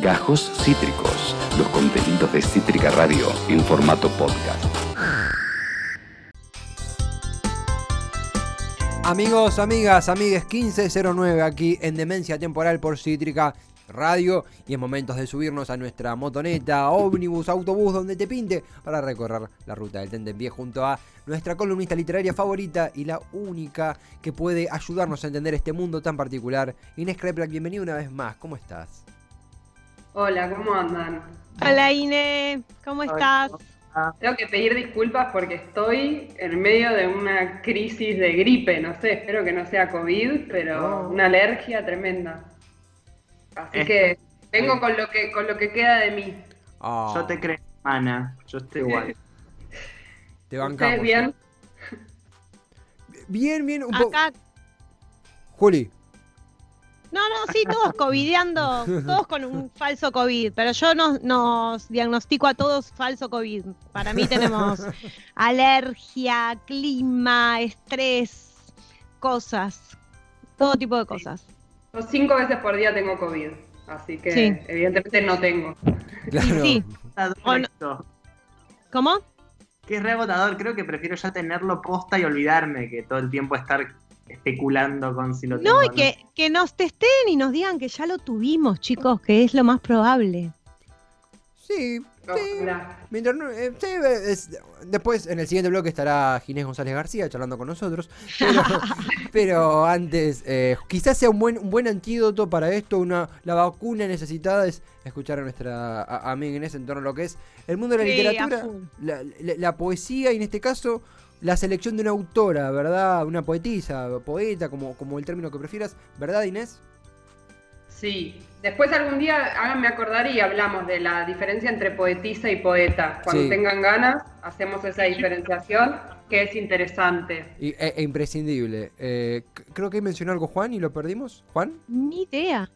Gajos Cítricos, los contenidos de Cítrica Radio en formato podcast. Amigos, amigas, amigues, 1509 aquí en Demencia Temporal por Cítrica Radio y en momentos de subirnos a nuestra motoneta, ómnibus, autobús, donde te pinte, para recorrer la ruta del Tentempié junto a nuestra columnista literaria favorita y la única que puede ayudarnos a entender este mundo tan particular. Inés Kreplak, bienvenido una vez más, ¿cómo estás? Hola, ¿cómo andan? Hola Inés, ¿cómo estás? Tengo que pedir disculpas porque estoy en medio de una crisis de gripe, no sé, espero que no sea COVID, pero una alergia tremenda. Así que vengo con lo que con lo que queda de mí. Ah. Yo te creo, Ana, yo estoy igual. te bancamos. bien? Bien, bien, un poco. Juli. No, no, sí, todos covideando, todos con un falso COVID, pero yo nos, nos diagnostico a todos falso COVID. Para mí tenemos alergia, clima, estrés, cosas, todo tipo de cosas. Yo cinco veces por día tengo COVID, así que evidentemente no tengo. Claro. Sí. ¿Cómo? Que es rebotador, creo que prefiero ya tenerlo posta y olvidarme que todo el tiempo estar especulando con si lo tengo. No, y que, que nos testen y nos digan que ya lo tuvimos, chicos, que es lo más probable. Sí, sí. Mientras no- eh, sí, es- después en el siguiente bloque estará Ginés González García charlando con nosotros. Pero, pero antes, eh, quizás sea un buen, un buen antídoto para esto, una, la vacuna necesitada es escuchar a nuestra a- amiga Inés en torno a lo que es el mundo de la Sí, literatura, la- la poesía y en este caso la selección de una autora, ¿verdad? Una poetisa, poeta, como, como el término que prefieras, ¿verdad Inés? Sí. Después algún día háganme acordar y hablamos de la diferencia entre poetisa y poeta. Cuando Sí. tengan ganas, hacemos esa diferenciación que es interesante. Y, e, e imprescindible. Eh, creo que mencionó algo Juan y lo perdimos. ¿Juan? Ni idea.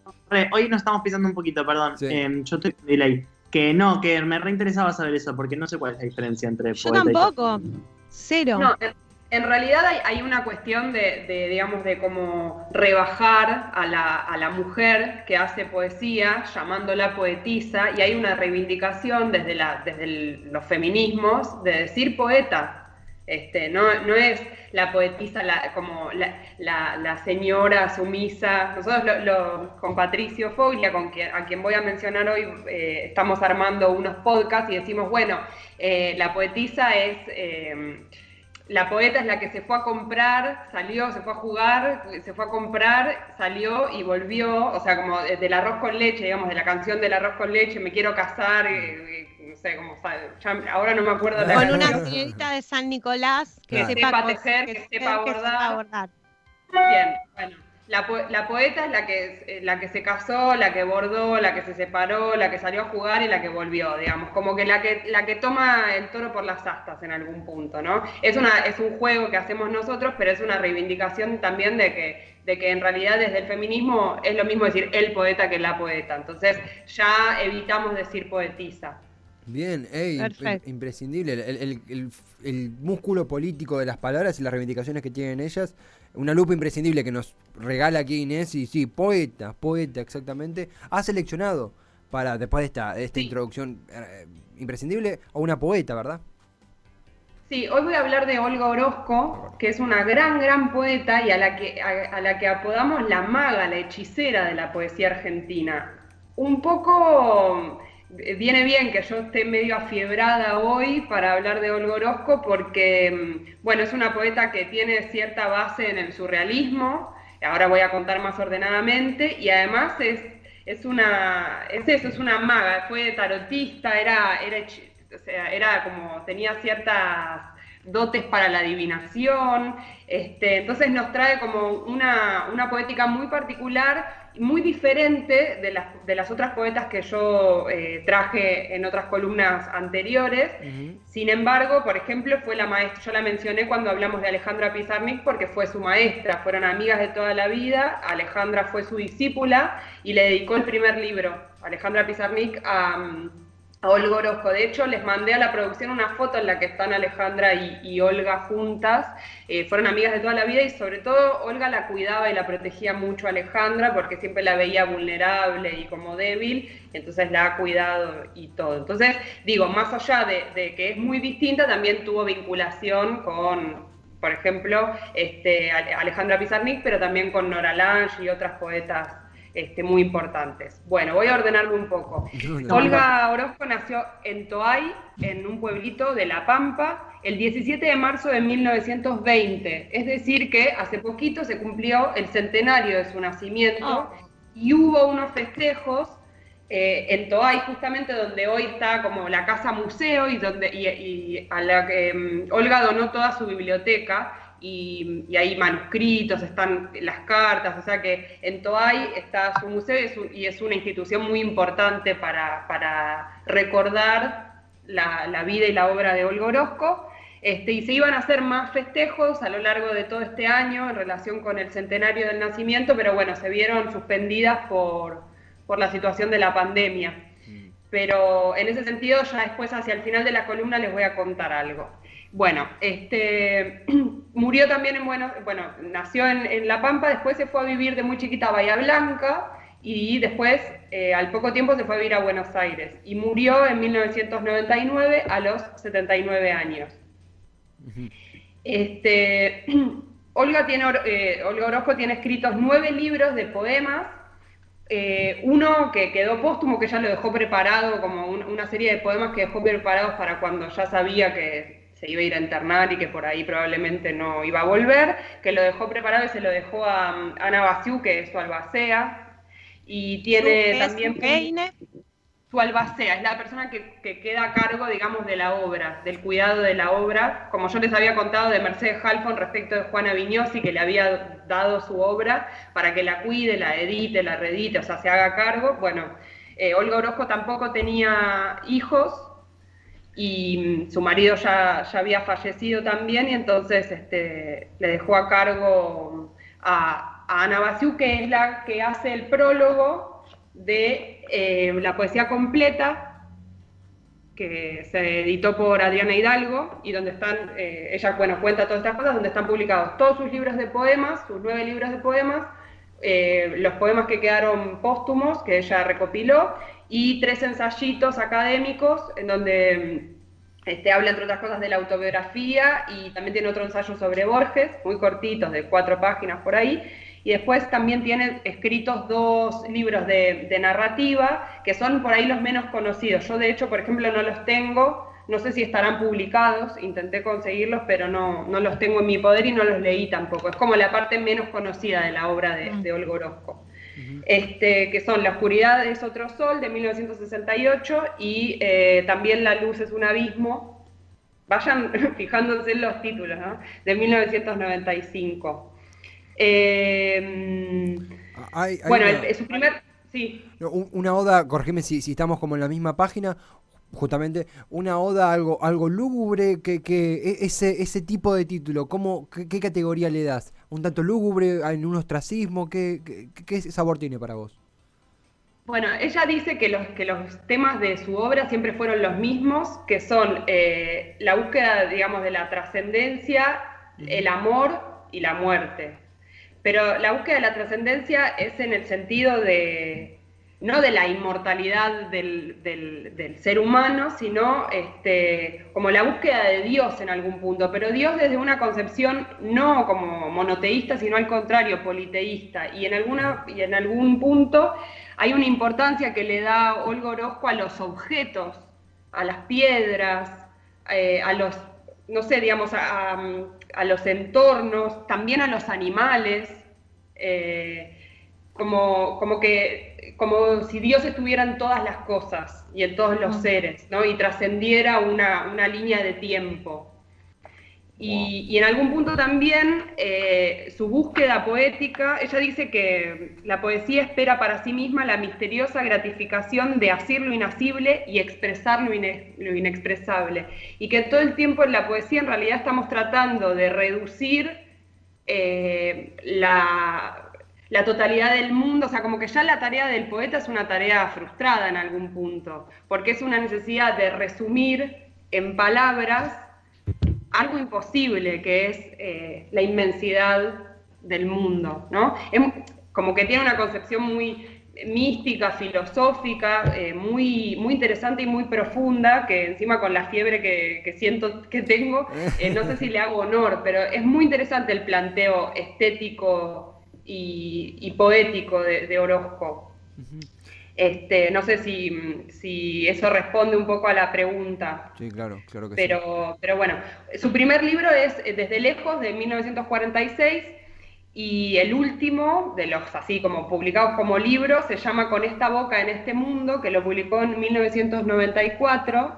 Hoy nos estamos pisando un poquito, perdón. Sí. Em, yo estoy con delay. Que no, que me reinteresaba saber eso, porque no sé cuál es la diferencia entre Yo poeta y- tampoco. Cero. No, en, realidad hay, hay una cuestión de, de, digamos, de cómo rebajar a la, a la mujer que hace poesía, llamándola poetisa, y hay una reivindicación desde, la, desde los feminismos de decir poeta. Este, no, no es la poetisa como la, la- señora sumisa. Nosotros lo- con Patricio Foglia, con quien, a quien voy a mencionar hoy, eh, estamos armando unos podcasts y decimos, bueno, eh, la poetisa es... eh, la poeta es la que se fue a comprar, salió, se fue a jugar, se fue a comprar, salió y volvió, o sea, como del arroz con leche, digamos, de la canción del arroz con leche, me quiero casar, eh, eh, no sé cómo sabe, ya- ahora no me acuerdo la Con canción. una señorita de San Nicolás que Claro. sepa, Sepa tejer, que sepa bordar. bordar. Bien, bueno. La, po- la poeta es la que, eh, la que se casó, la que bordó, la que se separó, la que salió a jugar y la que volvió, digamos, como que la que, la que toma el toro por las astas en algún punto, ¿no? Es, una, es un juego que hacemos nosotros, pero es una reivindicación también de que, de que en realidad desde el feminismo es lo mismo decir el poeta que la poeta, entonces ya evitamos decir poetisa. Bien, ey, imp- Perfecto. imprescindible. El, el- el- el músculo político de las palabras y las reivindicaciones que tienen ellas. Una lupa imprescindible que nos regala aquí Inés. Y sí, poeta, poeta, exactamente. Ha seleccionado para, después de esta, de esta Sí. introducción eh, imprescindible, a una poeta, ¿verdad? Sí, hoy voy a hablar de Olga Orozco, que es una gran, gran poeta y a la que, a, a la que apodamos la maga, la hechicera de la poesía argentina. Un poco viene bien que yo esté medio afiebrada hoy para hablar de Olga Orozco porque, mm, bueno, es una poeta que tiene cierta base en el surrealismo, ahora voy a contar más ordenadamente, y además es, es una, es eso, es una maga, fue tarotista, era, era, era como, tenía ciertas dotes para la adivinación, este, entonces nos trae como una, una poética muy particular, muy diferente de las, de las otras poetas que yo eh, traje en otras columnas anteriores. Sin embargo, por ejemplo, fue la maestra, yo la mencioné cuando hablamos de Alejandra Pizarnik porque fue su maestra, fueron amigas de toda la vida, Alejandra fue su discípula y le dedicó el primer libro, Alejandra Pizarnik, a, a Olga Orozco. De hecho, les mandé a la producción una foto en la que están Alejandra y, Olga juntas. Eh, fueron amigas de toda la vida y sobre todo Olga la cuidaba y la protegía mucho a Alejandra porque siempre la veía vulnerable y como débil, entonces la ha cuidado y todo. Entonces, digo, más allá de, que es muy distinta, también tuvo vinculación con, por ejemplo, este, Alejandra Pizarnik, pero también con Nora Lange y otras poetas este, muy importantes. Bueno, voy a ordenarlo un poco. Olga Orozco nació en Toay, en un pueblito de La Pampa, el 17 de marzo de 1920. Es decir, que hace poquito se cumplió el centenario de su nacimiento Oh. y hubo unos festejos eh, en Toay, justamente donde hoy está como la casa museo y donde y, y a la que mm, Olga donó toda su biblioteca y, y hay manuscritos, están las cartas, o sea que en Toay está su museo y es, un- y es una institución muy importante para, para recordar la, la vida y la obra de Olga Orozco. Este, y se iban a hacer más festejos a lo largo de todo este año en relación con el centenario del nacimiento, pero bueno, se vieron suspendidas por, por la situación de la pandemia. Pero en ese sentido, ya después hacia el final de la columna les voy a contar algo. Bueno, este, murió también en Buenos bueno, nació en, en La Pampa, después se fue a vivir de muy chiquita a Bahía Blanca y después, eh, al poco tiempo, se fue a vivir a Buenos Aires y murió en 1999 a los 79 años. Este, Olga, tiene, eh, Olga Orozco tiene escritos nueve libros de poemas, eh, uno que quedó póstumo, que ya lo dejó preparado, como un- una serie de poemas que dejó preparados para cuando ya sabía que se iba a ir a internar y que por ahí probablemente no iba a volver, que lo dejó preparado y se lo dejó a Ana Basiu, que es su albacea, y tiene ¿Qué es también... un Keine? Su albacea, es la persona que, que queda a cargo, digamos, de la obra, del cuidado de la obra, como yo les había contado de Mercedes Halfon respecto de Juana Viñosi, que le había dado su obra para que la cuide, la edite, la reedite, o sea, se haga cargo. Bueno, eh, Olga Orozco tampoco tenía hijos y mm, su marido ya, ya había fallecido también y entonces este, le dejó a cargo a, a Ana Basiu, que es la que hace el prólogo de eh, la poesía completa que se editó por Adriana Hidalgo y donde están, eh, ella bueno, cuenta todas estas cosas, donde están publicados todos sus libros de poemas, sus nueve libros de poemas, eh, los poemas que quedaron póstumos, que ella recopiló, y tres ensayitos académicos en donde mm, este, habla, entre otras cosas, de la autobiografía y también tiene otro ensayo sobre Borges, muy cortitos, de cuatro páginas por ahí. Y después también tiene escritos dos libros de, de narrativa, que son por ahí los menos conocidos. Yo, de hecho, por ejemplo, no los tengo, no sé si estarán publicados, intenté conseguirlos, pero no, no los tengo en mi poder y no los leí tampoco. Es como la parte menos conocida de la obra de, de Este, que son La oscuridad es otro sol de 1968 y eh, también La luz es un abismo. Vayan fijándose en los títulos, ¿no? De 1995. Eh, Hay- hay bueno, una- el- su primer... Sí. Una oda, corregime si, si estamos como en la misma página, justamente, una oda algo, algo lúgubre, que, que e- ese, ese tipo de título, ¿cómo, qué, qué categoría le das? ¿Un tanto lúgubre, en un ostracismo? ¿Qué, qué, qué sabor tiene para vos? Bueno, ella dice que los, que los temas de su obra siempre fueron los mismos, que son eh, la búsqueda, digamos, de la trascendencia, el amor y la muerte. Pero la búsqueda de la trascendencia es en el sentido de, no de la inmortalidad del, ser humano, sino este, como la búsqueda de Dios en algún punto, pero Dios desde una concepción no como monoteísta, sino al contrario, politeísta. Y en, algún punto hay una importancia que le da Olga Orozco a los objetos, a las piedras, eh, a los, no sé, digamos, a los entornos, también a los animales, eh, como, como que, como si Dios estuviera en todas las cosas y en todos los seres, ¿no? Y trascendiera una, una línea de tiempo. Y, y en algún punto también eh, su búsqueda poética, ella dice que la poesía espera para sí misma la misteriosa gratificación de hacer lo inasible y expresar lo, ine- lo inexpresable. Y que todo el tiempo en la poesía en realidad estamos tratando de reducir eh, la, la totalidad del mundo, o sea, como que ya la tarea del poeta es una tarea frustrada en algún punto, porque es una necesidad de resumir en palabras algo imposible, que es eh, la inmensidad del mundo, ¿no? como que tiene una concepción muy mística, filosófica, eh, muy, muy interesante y muy profunda, que encima con la fiebre que, siento que tengo, eh, no sé si le hago honor, pero es muy interesante el planteo estético y, poético de, Orozco. Este, no sé si, eso responde un poco a la pregunta. Sí, claro, claro que pero, sí. Pero bueno, su primer libro es Desde lejos, de 1946 y el último, de los así como publicados como libro, se llama Con esta boca en este mundo, que lo publicó en 1994,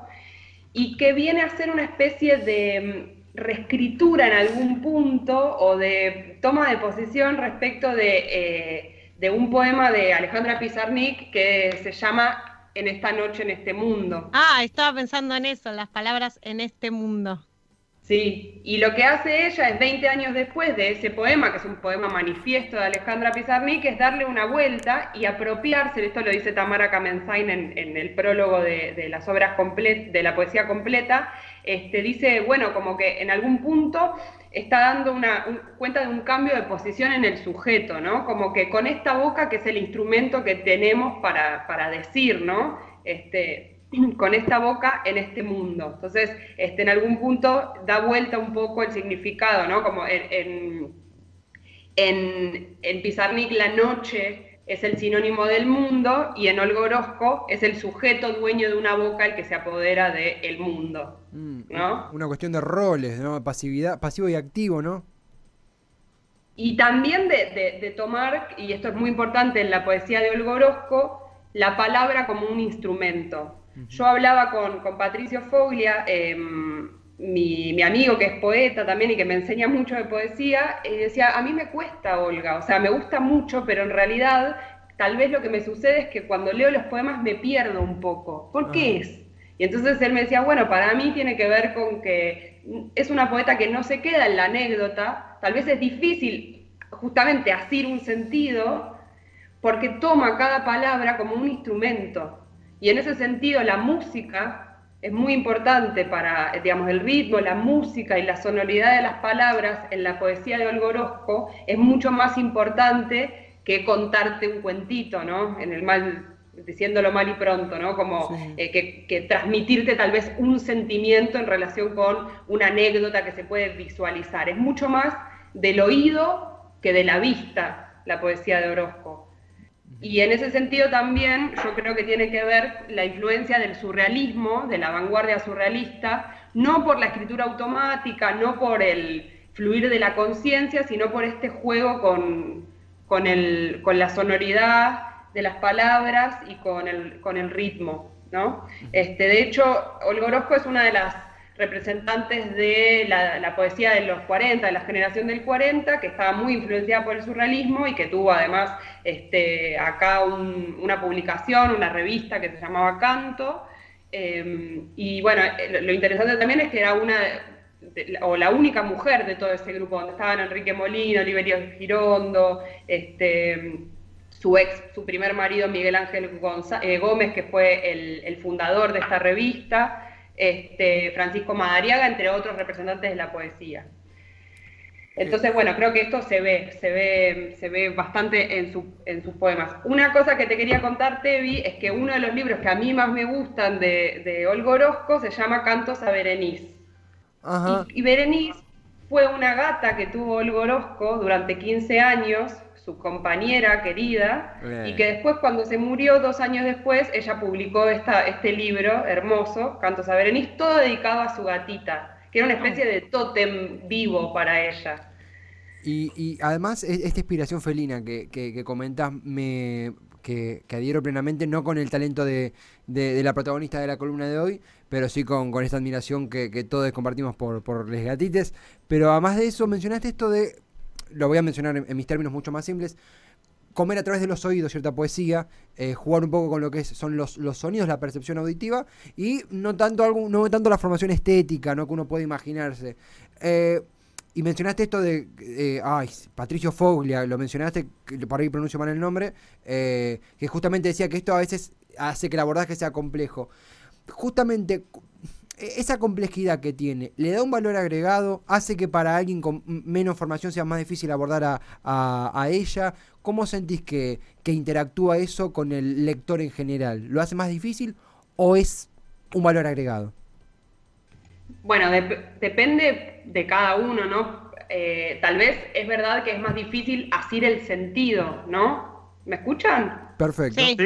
y que viene a ser una especie de reescritura en algún punto o de toma de posición respecto de, eh, de un poema de Alejandra Pizarnik que se llama En esta noche, en este mundo. Ah, estaba pensando en eso, las palabras en este mundo. Sí, y lo que hace ella es 20 años después de ese poema, que es un poema manifiesto de Alejandra Pizarnik, es darle una vuelta y apropiarse, esto lo dice Tamara Kamenzain en, el prólogo de, las obras de la poesía completa, este, dice, bueno, como que en algún punto está dando una cuenta de un cambio de posición en el sujeto, ¿no? Como que con esta boca, que es el instrumento que tenemos para, para decir, ¿no? Este, con esta boca en este mundo. Entonces, este, en algún punto da vuelta un poco el significado, ¿no? Como en, en, en, Pizarnik la noche es el sinónimo del mundo y en Olga Orozco es el sujeto dueño de una boca el que se apodera del mundo, mm, ¿no? Una cuestión de roles, ¿no? Pasividad, pasivo y activo, ¿no? Y también de, de tomar, y esto es muy importante en la poesía de Olga Orozco, la palabra como un instrumento. Yo hablaba con, Patricio Foglia, em, mi, amigo que es poeta también y que me enseña mucho de poesía, y decía, a mí me cuesta, Olga, o sea, me gusta mucho, pero en realidad tal vez lo que me sucede es que cuando leo los poemas me pierdo un poco. ¿Por qué es? Y entonces él me decía, bueno, para mí tiene que ver con que es una poeta que no se queda en la anécdota, tal vez es difícil justamente asir un sentido, porque toma cada palabra como un instrumento. Y en ese sentido la música es muy importante para, digamos, el ritmo, la música y la sonoridad de las palabras en la poesía de Olgorosco es mucho más importante que contarte un cuentito, ¿no? En el mal, diciéndolo mal y pronto, ¿no? Como eh, que, que, transmitirte tal vez un sentimiento en relación con una anécdota que se puede visualizar. Es mucho más del oído que de la vista la poesía de Orozco. Y en ese sentido también yo creo que tiene que ver la influencia del surrealismo, de la vanguardia surrealista, no por la escritura automática, no por el fluir de la conciencia, sino por este juego con, con, el, con, la sonoridad de las palabras y con el, con el ritmo. ¿no? Este, de hecho, Olgorozco es una de las representantes de la, poesía de los 40, de la generación del 40, que estaba muy influenciada por el surrealismo y que tuvo además este, acá una publicación, una revista que se llamaba Canto. Em, y bueno, eh, lo interesante también es que era una, o la única mujer de todo ese grupo, donde estaban Enrique Molina, Oliverio Girondo, este, su ex, su primer marido Miguel Ángel eh, Gómez, que fue el, el fundador de esta revista este, Francisco Madariaga, entre otros representantes de la poesía. Entonces, bueno, creo que esto se ve, se ve, se ve bastante en, sus poemas. Una cosa que te quería contar, Tevi, es que uno de los libros que a mí más me gustan de, de Olga Orozco se llama Cantos a Berenice. Y, y, Berenice fue una gata que tuvo Olga Orozco durante 15 años su compañera querida, y que después cuando se murió, dos años después, ella publicó esta, este libro hermoso, Cantos a Berenice, todo dedicado a su gatita, que era una especie de tótem vivo para ella. Y, además, e, esta inspiración felina que, que, comentas, me, que, adhiero plenamente, no con el talento de, la protagonista de la columna de hoy, pero sí con, con esta admiración que, todos compartimos por, por les gatites. Pero además de eso, mencionaste esto de lo voy a mencionar en, mis términos mucho más simples, comer a través de los oídos cierta poesía, eh, jugar un poco con lo que son los, sonidos, la percepción auditiva y no tanto, algo, no tanto la formación estética ¿no? que uno puede imaginarse. Eh, y mencionaste esto de, eh, ay, Patricio Foglia, lo mencionaste, que por ahí pronuncio mal el nombre, que justamente decía que esto a veces hace que el abordaje sea complejo. Justamente esa complejidad que tiene, ¿le da un valor agregado? ¿Hace que para alguien con menos formación sea más difícil abordar a, ella? ¿Cómo sentís que, que, interactúa eso con el lector en general? ¿Lo hace más difícil o es un valor agregado? Bueno, depende de cada uno, ¿no? Eh, tal vez es verdad que es más difícil asir el sentido, ¿no? ¿Me escuchan? Perfecto. Sí.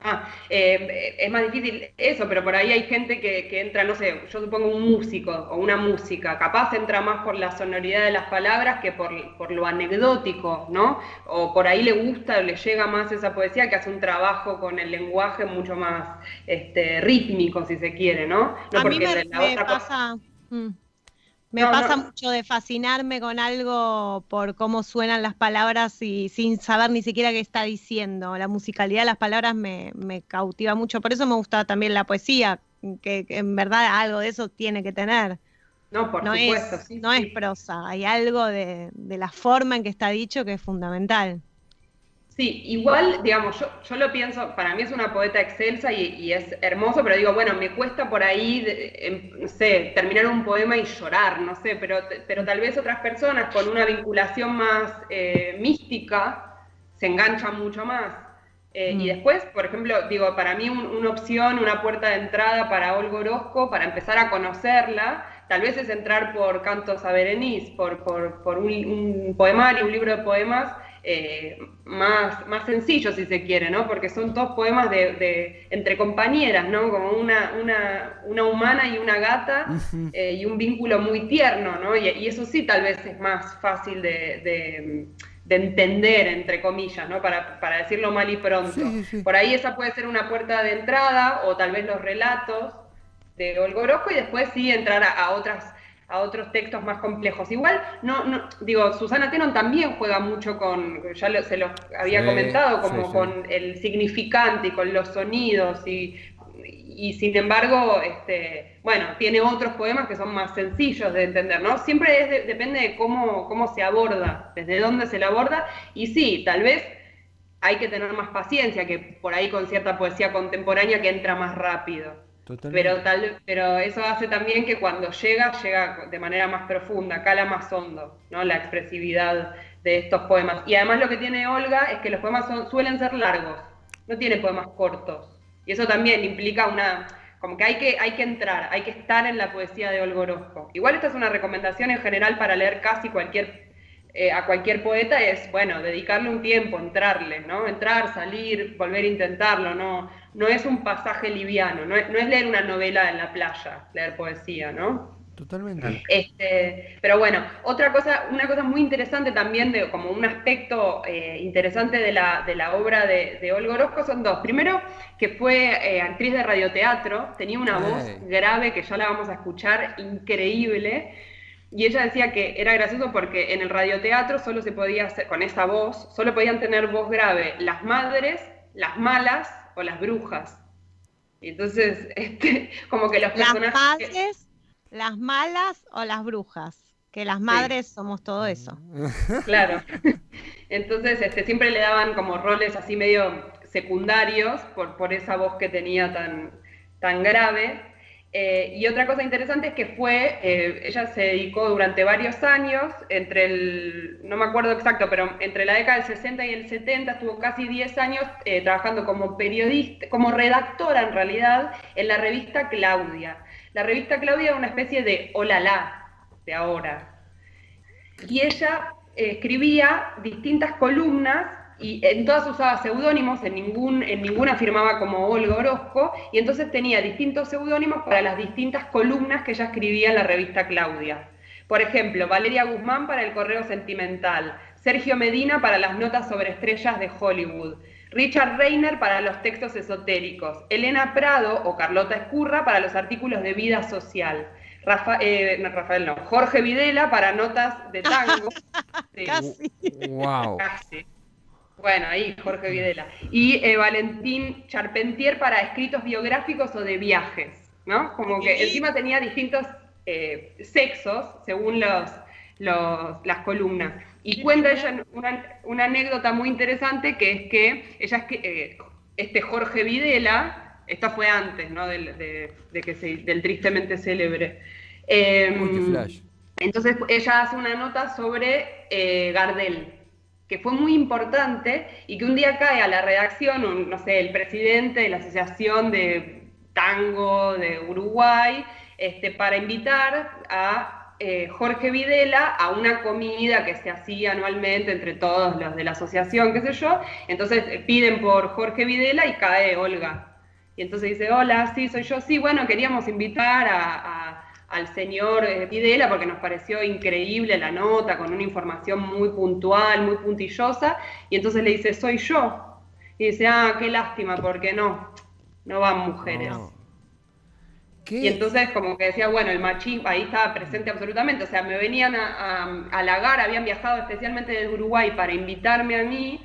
Ah, eh, es más difícil eso, pero por ahí hay gente que, entra, no sé, yo supongo un músico o una música, capaz entra más por la sonoridad de las palabras que por, lo anecdótico, ¿no? O por ahí le gusta, le llega más esa poesía que hace un trabajo con el lenguaje mucho más este, rítmico, si se quiere, ¿no? A mí me, pasa... Mm. Me pasa mucho de fascinarme con algo por cómo suenan las palabras y sin saber ni siquiera qué está diciendo. La musicalidad de las palabras me, cautiva mucho. Por eso me gusta también la poesía, que, en verdad algo de eso tiene que tener. No, por supuesto. Es, no es prosa, hay algo de, de la forma en que está dicho que es fundamental. Sí, igual, digamos, yo, yo lo pienso, para mí es una poeta excelsa y, es hermoso, pero digo, bueno, me cuesta por ahí, em, no sé, terminar un poema y llorar, no sé, pero, pero tal vez otras personas con una vinculación más eh, mística se enganchan mucho más. Eh, y mm. después, por ejemplo, digo, para mí una opción, una puerta de entrada para Olga Orozco, para empezar a conocerla, tal vez es entrar por Cantos a Berenice, por, por, por un, un poemario, un libro de poemas eh, más, más sencillo, si se quiere, ¿no? Porque son todos poemas de, entre compañeras, ¿no? Como una, una, una humana y una gata eh, y un vínculo muy tierno, ¿no? Y, eso sí tal vez es más fácil de, entender, entre comillas, ¿no? Para, decirlo mal y pronto. Por ahí esa puede ser una puerta de entrada o tal vez los relatos de Olgorosco y después sí entrar a otras a otros textos más complejos. Igual, no, no digo, Susana Tenon también juega mucho con, ya se los había comentado, como con el significante y con los sonidos y, y sin embargo, este, bueno, tiene otros poemas que son más sencillos de entender, ¿no? Siempre es depende de cómo, cómo se aborda, desde dónde se le aborda, y sí, tal vez hay que tener más paciencia que por ahí con cierta poesía contemporánea que entra más rápido. Pero, tal, pero eso hace también que cuando llega, llega de manera más profunda, cala más hondo, ¿no? La expresividad de estos poemas. Y además lo que tiene Olga es que los poemas son, suelen ser largos, no tiene poemas cortos. Y eso también implica una, como que hay que, hay que entrar, hay que estar en la poesía de Olga Orozco. Igual esta es una recomendación en general para leer casi cualquier, eh, a cualquier poeta, es, bueno, dedicarle un tiempo, entrarle, ¿no? Entrar, salir, volver a intentarlo, ¿no? No es un pasaje liviano, no es, leer una novela en la playa, leer poesía, ¿no? Totalmente. Este, pero bueno, otra cosa, una cosa muy interesante también, de, como un aspecto eh, interesante de la, de la obra de, de, Olga Orozco son dos. Primero, que fue eh, actriz de radioteatro, tenía una voz grave que ya la vamos a escuchar, increíble. Y ella decía que era gracioso porque en el radioteatro solo se podía hacer, con esa voz, solo podían tener voz grave las madres, las malas o las brujas. Y entonces, este, como que los personajes... Las madres, las malas o las brujas. Que las madres somos todo eso. Claro. Entonces, este, siempre le daban como roles así medio secundarios por, por esa voz que tenía tan, tan grave. Eh, y otra cosa interesante es que fue, eh, ella se dedicó durante varios años, entre el, no me acuerdo exacto, pero entre la década del 60 y el 70, estuvo casi 10 años eh, trabajando como periodista, como redactora en realidad, en la revista Claudia. La revista Claudia era una especie de hola de ahora. Y ella escribía distintas columnas y en todas usaba seudónimos, en, ningún, en ninguna firmaba como Olga Orozco, y entonces tenía distintos seudónimos para las distintas columnas que ella escribía en la revista Claudia. Por ejemplo, Valeria Guzmán para el Correo Sentimental, Sergio Medina para las notas sobre estrellas de Hollywood, Richard Reiner para los textos esotéricos, Elena Prado o Carlota Escurra para los artículos de vida social. Eh, Rafael no, Jorge Videla para notas de tango. Casi. Wow. Casi. Bueno, ahí Jorge Videla. Y eh, Valentín Charpentier para escritos biográficos o de viajes, ¿no? Como que encima tenía distintos eh, sexos según los, las columnas. Y cuenta ella una, anécdota muy interesante que es que ella es que eh, este Jorge Videla, esta fue antes ¿no? del, de, que del tristemente célebre. Em, entonces ella hace una nota sobre eh, Gardel, que fue muy importante y que un día cae a la redacción, no sé, el presidente de la Asociación de Tango de Uruguay, este, para invitar a eh, Jorge Videla a una comida que se hacía anualmente entre todos los de la asociación, qué sé yo. Entonces eh, piden por Jorge Videla y cae Olga. Y entonces dice, hola, sí, soy yo. Sí, bueno, queríamos invitar al señor eh, Videla porque nos pareció increíble la nota, con una información muy puntual, muy puntillosa. Y entonces le dice, soy yo. Y dice, ah, qué lástima, porque no, no van mujeres. Y entonces como que decía, bueno, el machismo ahí estaba presente absolutamente, o sea, me venían a, a, halagar, habían viajado especialmente desde Uruguay para invitarme a mí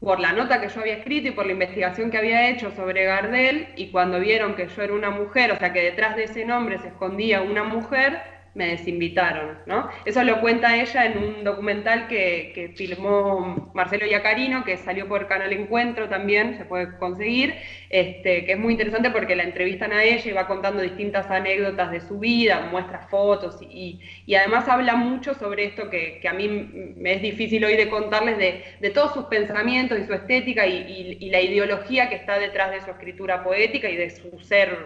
por la nota que yo había escrito y por la investigación que había hecho sobre Gardel, y cuando vieron que yo era una mujer, o sea, que detrás de ese nombre se escondía una mujer, me desinvitaron, ¿no? Eso lo cuenta ella en un documental que, que, filmó Marcelo Iacarino, que salió por Canal Encuentro también, se puede conseguir, este, que es muy interesante porque la entrevistan a ella y va contando distintas anécdotas de su vida, muestra fotos y, y además habla mucho sobre esto que, que, a mí me es difícil hoy de contarles, de, de todos sus pensamientos y su estética y, y, la ideología que está detrás de su escritura poética y de su ser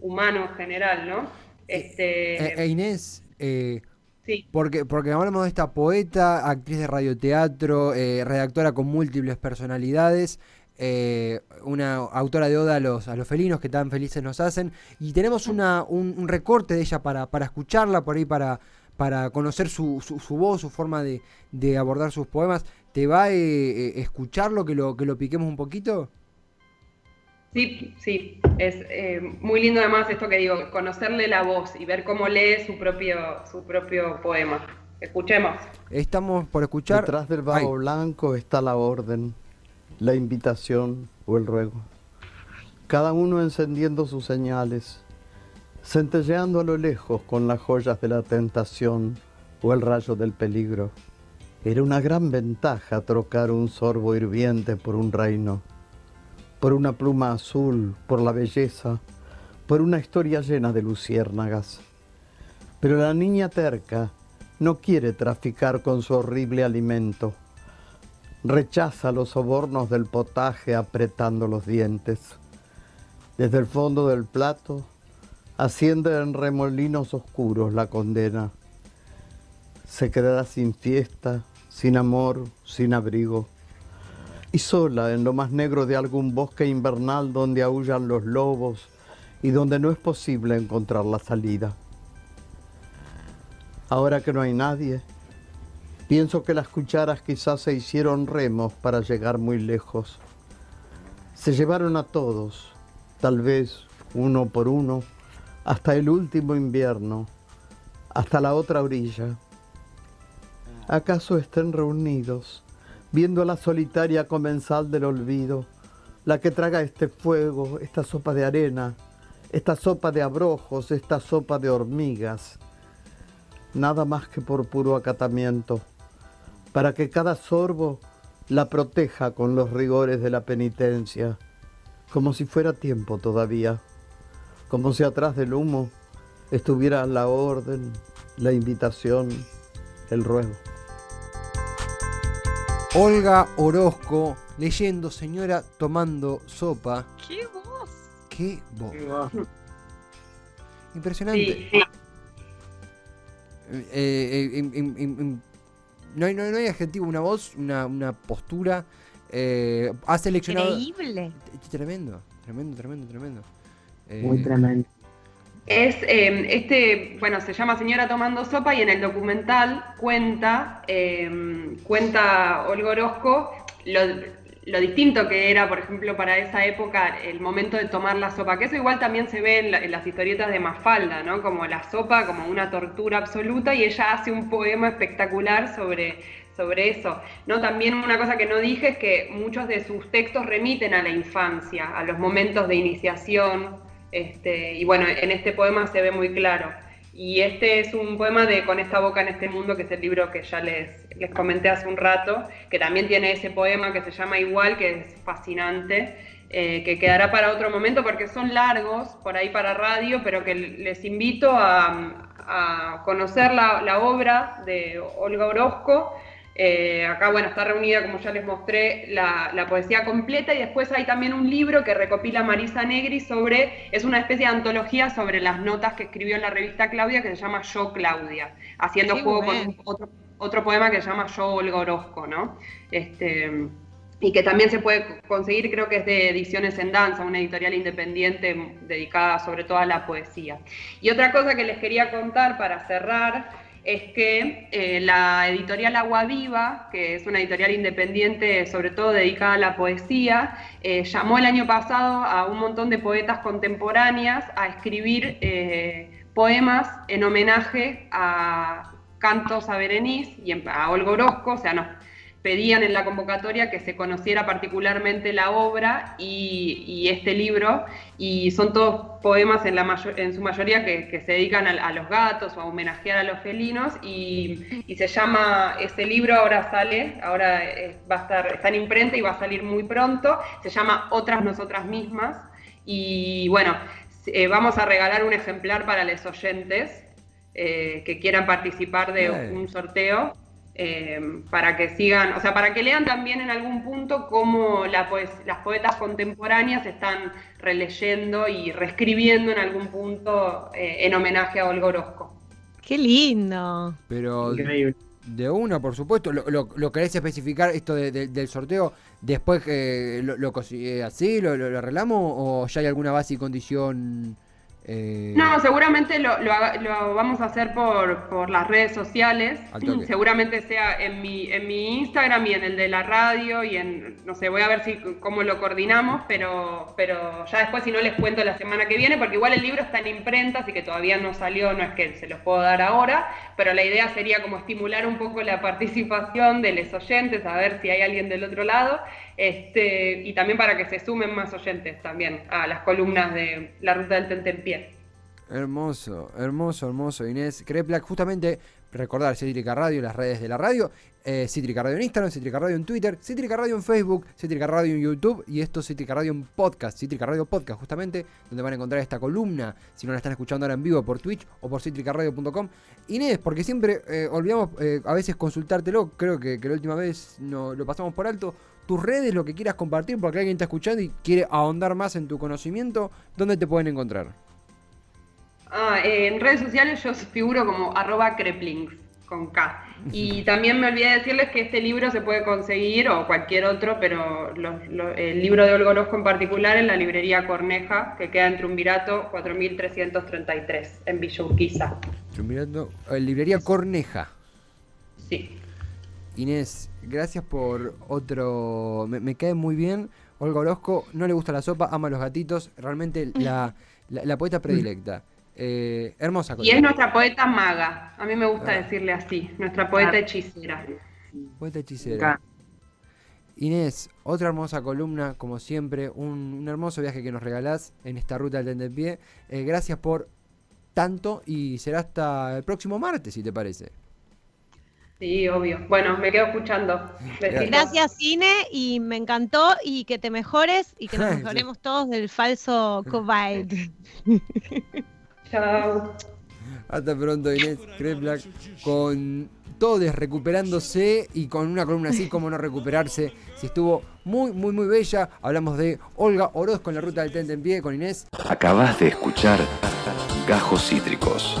humano en general, ¿no? Este... E, e Inés, eh, porque, porque hablamos de esta poeta, actriz de radioteatro, eh, redactora con múltiples personalidades, eh, una autora de oda a los, a los felinos que tan felices nos hacen, y tenemos una, un, recorte de ella para, para escucharla, por ahí para, para conocer su, su, voz, su forma de, de, abordar sus poemas. ¿Te va a escucharlo, que lo, que lo piquemos un poquito? Sí, sí, es eh, muy lindo además esto que digo, conocerle la voz y ver cómo lee su propio, su propio poema. Escuchemos. Estamos por escuchar. Detrás del vago blanco está la orden, la invitación o el ruego. Cada uno encendiendo sus señales, centelleando a lo lejos con las joyas de la tentación o el rayo del peligro. Era una gran ventaja trocar un sorbo hirviente por un reino por una pluma azul, por la belleza, por una historia llena de luciérnagas. Pero la niña terca no quiere traficar con su horrible alimento. Rechaza los sobornos del potaje apretando los dientes. Desde el fondo del plato asciende en remolinos oscuros la condena. Se quedará sin fiesta, sin amor, sin abrigo sola en lo más negro de algún bosque invernal donde aullan los lobos y donde no es posible encontrar la salida. Ahora que no hay nadie, pienso que las cucharas quizás se hicieron remos para llegar muy lejos. Se llevaron a todos, tal vez uno por uno, hasta el último invierno, hasta la otra orilla. ¿Acaso estén reunidos? Viendo la solitaria comensal del olvido, la que traga este fuego, esta sopa de arena, esta sopa de abrojos, esta sopa de hormigas, nada más que por puro acatamiento, para que cada sorbo la proteja con los rigores de la penitencia, como si fuera tiempo todavía, como si atrás del humo estuviera la orden, la invitación, el ruego. Olga Orozco leyendo Señora tomando sopa. ¡Qué voz! ¡Qué voz! Impresionante. Eh, eh, no, hay, no, hay adjetivo, una voz, una, una postura. Eh, ha seleccionado. Increíble. Tremendo, tremendo, tremendo, tremendo. Muy tremendo. Es, em, este, bueno, se llama Señora Tomando Sopa y en el documental cuenta, eh, cuenta Olga Orozco lo, distinto que era, por ejemplo, para esa época el momento de tomar la sopa, que eso igual también se ve en, las historietas de Mafalda, ¿no? Como la sopa como una tortura absoluta y ella hace un poema espectacular sobre, sobre eso. ¿no? También una cosa que no dije es que muchos de sus textos remiten a la infancia, a los momentos de iniciación, este, y bueno, en este poema se ve muy claro. Y este es un poema de Con esta boca en este mundo, que es el libro que ya les, les comenté hace un rato, que también tiene ese poema que se llama Igual, que es fascinante, eh, que quedará para otro momento porque son largos, por ahí para radio, pero que les invito a, conocer la, obra de Olga Orozco. Eh, acá, bueno, está reunida, como ya les mostré, la, la, poesía completa y después hay también un libro que recopila Marisa Negri sobre, es una especie de antología sobre las notas que escribió en la revista Claudia que se llama Yo Claudia, haciendo juego con otro, otro, poema que se llama Yo Olga Orozco, ¿no? Este, y que también se puede conseguir, creo que es de Ediciones en Danza, una editorial independiente dedicada sobre todo a la poesía. Y otra cosa que les quería contar para cerrar es que eh, la editorial Agua Viva, que es una editorial independiente sobre todo dedicada a la poesía, eh, llamó el año pasado a un montón de poetas contemporáneas a escribir eh, poemas en homenaje a Cantos a Berenice y a Olga Orozco, o sea, no, pedían en la convocatoria que se conociera particularmente la obra y, y este libro, y son todos poemas en, la mayor, en su mayoría que, que se dedican a, a, los gatos o a homenajear a los felinos, y, y se llama, ese libro ahora sale, ahora va a estar, está en imprenta y va a salir muy pronto, se llama Otras Nosotras Mismas, y bueno, eh, vamos a regalar un ejemplar para los oyentes eh, que quieran participar de Bien. un sorteo. Eh, para que sigan, o sea, para que lean también en algún punto cómo la poes las poetas contemporáneas están releyendo y reescribiendo en algún punto eh, en homenaje a Olga Orozco. ¡Qué lindo! Pero Increíble. de una, por supuesto, ¿lo, lo, lo querés especificar esto de, de, del sorteo después que lo, lo así, lo, lo, arreglamos o ya hay alguna base y condición? Eh... No, seguramente lo, lo, lo, vamos a hacer por, por las redes sociales. Seguramente sea en mi, en mi Instagram y en el de la radio y en, no sé, voy a ver si cómo lo coordinamos, pero, pero ya después si no les cuento la semana que viene, porque igual el libro está en imprenta, así que todavía no salió, no es que se los puedo dar ahora, pero la idea sería como estimular un poco la participación de los oyentes, a ver si hay alguien del otro lado. Este, y también para que se sumen más oyentes también a las columnas de la ruta del Tentempié. Hermoso, hermoso, hermoso, Inés Kreplak. Justamente recordar Cítrica Radio, las redes de la radio, eh, Radio en Instagram, Cítrica Radio en Twitter, Cítrica Radio en Facebook, Cítrica Radio en YouTube y esto Cítrica Radio en Podcast, Cítrica Radio Podcast, justamente donde van a encontrar esta columna, si no la están escuchando ahora en vivo por Twitch o por citricaradio.com. Inés, porque siempre eh, olvidamos eh, a veces consultártelo, creo que, que la última vez no, lo pasamos por alto, tus redes, lo que quieras compartir, porque alguien está escuchando y quiere ahondar más en tu conocimiento, ¿dónde te pueden encontrar? Ah, eh, en redes sociales yo figuro como arroba creplings, con K. Y también me olvidé decirles que este libro se puede conseguir, o cualquier otro, pero el libro de Olga Orozco en particular en la librería Corneja, que queda en Trumbirato 4333, en Villa Urquiza. Trumbirato, eh, librería Corneja. Sí. Inés, gracias por otro... Me, me, cae muy bien. Olga Orozco no le gusta la sopa, ama los gatitos. Realmente la, la, la poeta predilecta. Eh, hermosa. Y es nuestra poeta maga. A mí me gusta ah. decirle así. Nuestra poeta ah. hechicera. Poeta hechicera. Ah. Inés, otra hermosa columna, como siempre. Un, un, hermoso viaje que nos regalás en esta ruta del Tentempié. Eh, gracias por tanto y será hasta el próximo martes, si te parece. Sí, obvio. Bueno, me quedo escuchando. Besitos. Gracias, Cine, y me encantó y que te mejores y que nos mejoremos todos del falso COVID. Chao. Hasta pronto, Inés Kreplak, con todos recuperándose y con una columna así, como no recuperarse. Si estuvo muy, muy, muy bella. Hablamos de Olga Orozco en la ruta del Tente en pie con Inés. Acabas de escuchar Gajos Cítricos.